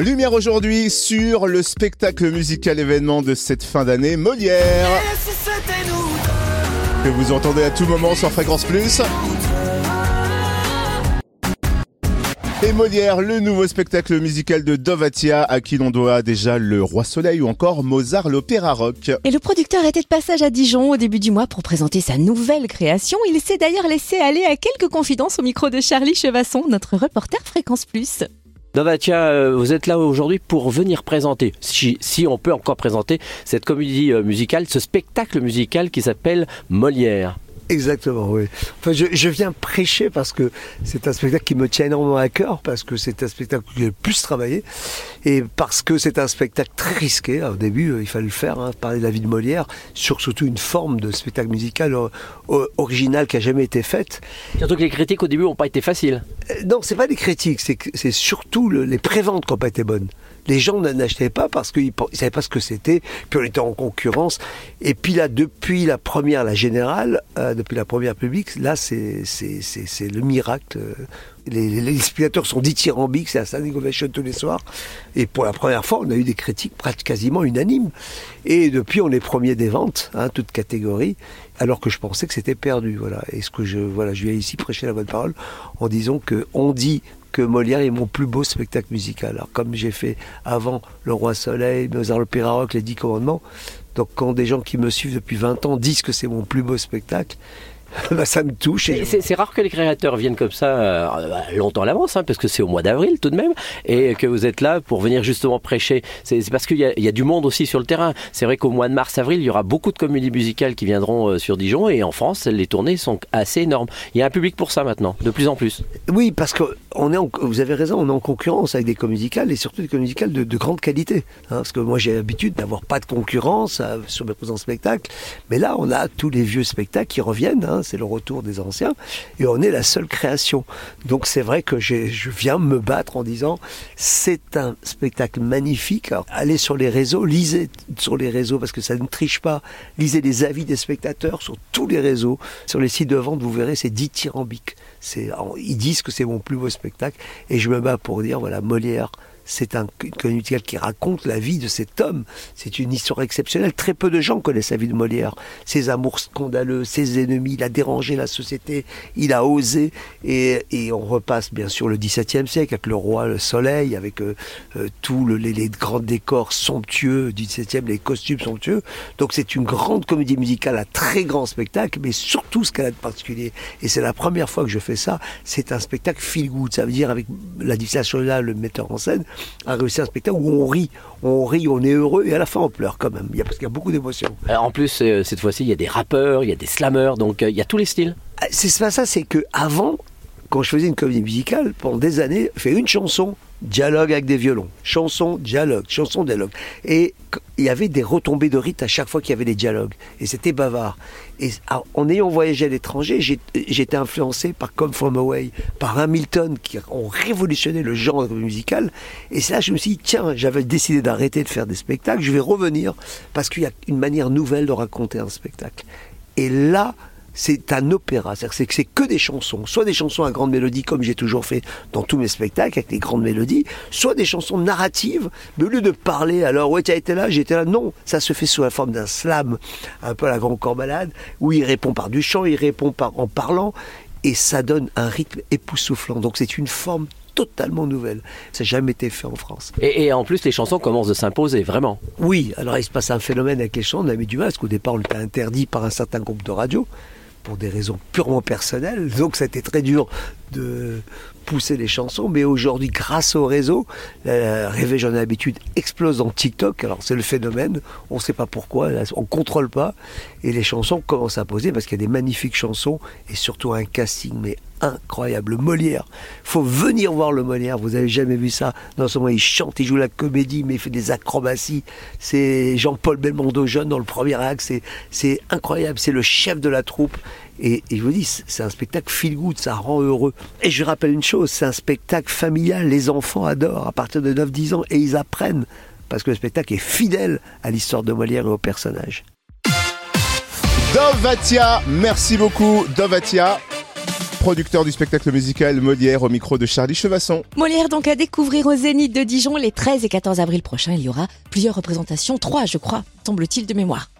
Lumière aujourd'hui sur le spectacle musical événement de cette fin d'année, Molière. Que vous entendez à tout moment sur Fréquence Plus. Et Molière, le nouveau spectacle musical de Dovatia, à qui l'on doit déjà Le Roi Soleil ou encore Mozart l'opéra rock. Et le producteur était de passage à Dijon au début du mois pour présenter sa nouvelle création. Il s'est d'ailleurs laissé aller à quelques confidences au micro de Charlie Chevasson, notre reporter Fréquence Plus. Dovatia, euh, vous êtes là aujourd'hui pour venir présenter, si, si, on peut encore présenter, cette comédie euh, musicale, ce spectacle musical qui s'appelle Molière. Exactement, oui. Enfin, je, je, viens prêcher parce que c'est un spectacle qui me tient énormément à cœur, parce que c'est un spectacle que j'ai le plus travaillé, et parce que c'est un spectacle très risqué. Au début, euh, il fallait le faire, hein, parler de la vie de Molière, sur surtout une forme de spectacle musical euh, original qui a jamais été faite. Surtout que les critiques au début n'ont pas été faciles. Euh, non, c'est pas des critiques, c'est surtout le, les préventes qui n'ont pas été bonnes les gens n'achetaient pas parce qu'ils ne savaient pas ce que c'était, puis on était en concurrence. Et puis là, depuis la première, la générale, euh, depuis la première publique, là, c'est le miracle. Les, les, spectateurs sont dithyrambiques, c'est un standing ovation tous les soirs. Et pour la première fois, on a eu des critiques quasiment unanimes. Et depuis, on est premier des ventes, hein, toute catégorie, alors que je pensais que c'était perdu. Voilà. Et ce que je, voilà, je viens ici prêcher la bonne parole en disant que on dit que Molière est mon plus beau spectacle musical. Alors comme j'ai fait avant Le Roi Soleil, Mozart l'Opéra Rock, Les Dix Commandements, donc quand des gens qui me suivent depuis 20 ans disent que c'est mon plus beau spectacle, bah, ça me touche. C'est rare que les créateurs viennent comme ça euh, bah, longtemps à l'avance, hein, parce que c'est au mois d'avril tout de même, et que vous êtes là pour venir justement prêcher. C'est parce qu'il y, y, a du monde aussi sur le terrain. C'est vrai qu'au mois de mars-avril, il y aura beaucoup de comédies musicales qui viendront euh, sur Dijon, et en France, les tournées sont assez énormes. Il y a un public pour ça maintenant, de plus en plus. Oui, parce que on est vous avez raison, on est en concurrence avec des comédies musicales, et surtout des comédies musicales de, de grande qualité. Hein, parce que moi, j'ai l'habitude d'avoir pas de concurrence euh, sur mes présents spectacles, mais là, on a tous les vieux spectacles qui reviennent. Hein, c'est le retour des anciens, et on est la seule création. Donc c'est vrai que je viens me battre en disant c'est un spectacle magnifique. allez sur les réseaux, lisez sur les réseaux parce que ça ne triche pas. Lisez les avis des spectateurs sur tous les réseaux, sur les sites de vente, vous verrez c'est dithyrambique. Ils disent que c'est mon plus beau spectacle, et je me bats pour dire voilà Molière c'est un musicale qui raconte la vie de cet homme. C'est une histoire exceptionnelle. Très peu de gens connaissent la vie de Molière. Ses amours scandaleux, ses ennemis, il a dérangé la société, il a osé. Et, on repasse bien sûr le XVIIe siècle avec le roi, le soleil, avec euh, euh, tous les, grands décors somptueux du XVIIe, les costumes somptueux. Donc c'est une grande comédie musicale, un très grand spectacle, mais surtout ce qu'elle a de particulier. Et c'est la première fois que je fais ça. C'est un spectacle feel good. Ça veut dire avec la là, le metteur en scène, a réussi un spectacle où on rit, on rit, on est heureux et à la fin on pleure quand même. Il y a, parce qu'il y a beaucoup d'émotions. Euh, en plus, euh, cette fois-ci, il y a des rappeurs, il y a des slammers, donc euh, il y a tous les styles. Ah, c'est pas ça, c'est que avant, quand je faisais une comédie musicale, pendant des années, je fais une chanson, dialogue avec des violons, chanson, dialogue, chanson, dialogue. Et il y avait des retombées de rythme à chaque fois qu'il y avait des dialogues. Et c'était bavard. Et en ayant voyagé à l'étranger, j'étais influencé par Come From Away, par Hamilton, qui ont révolutionné le genre musical. Et là je me suis dit, tiens, j'avais décidé d'arrêter de faire des spectacles, je vais revenir, parce qu'il y a une manière nouvelle de raconter un spectacle. Et là, c'est un opéra, c'est que c'est que des chansons, soit des chansons à grande mélodie comme j'ai toujours fait dans tous mes spectacles avec les grandes mélodies, soit des chansons narratives, mais au lieu de parler alors ouais tu as été là, j'étais là, non, ça se fait sous la forme d'un slam, un peu à la grande corps malade, où il répond par du chant, il répond par en parlant, et ça donne un rythme époustouflant. Donc c'est une forme totalement nouvelle. Ça n'a jamais été fait en France. Et, en plus, les chansons commencent de s'imposer, vraiment. Oui, alors il se passe un phénomène avec les chansons, on a mis du parce qu'au départ, on était interdit par un certain groupe de radio pour des raisons purement personnelles. Donc été très dur de pousser les chansons. Mais aujourd'hui, grâce au réseau, la Rêver, j'en ai l'habitude, explose dans TikTok. Alors c'est le phénomène, on ne sait pas pourquoi, on ne contrôle pas. Et les chansons commencent à poser parce qu'il y a des magnifiques chansons et surtout un casting mais incroyable. Molière, faut venir voir le Molière. Vous avez jamais vu ça. Non seulement il chante, il joue la comédie, mais il fait des acrobaties. C'est Jean-Paul Belmondo jeune dans le premier acte. C'est incroyable. C'est le chef de la troupe. Et, je vous dis, c'est un spectacle feel good, ça rend heureux. Et je rappelle une chose, c'est un spectacle familial. Les enfants adorent à partir de 9-10 ans et ils apprennent parce que le spectacle est fidèle à l'histoire de Molière et au personnage. Dovatia, merci beaucoup Dovatia. producteur du spectacle musical Molière au micro de Charlie Chevasson. Molière donc à découvrir au Zénith de Dijon les 13 et 14 avril prochains. Il y aura plusieurs représentations, trois je crois, semble-t-il de mémoire.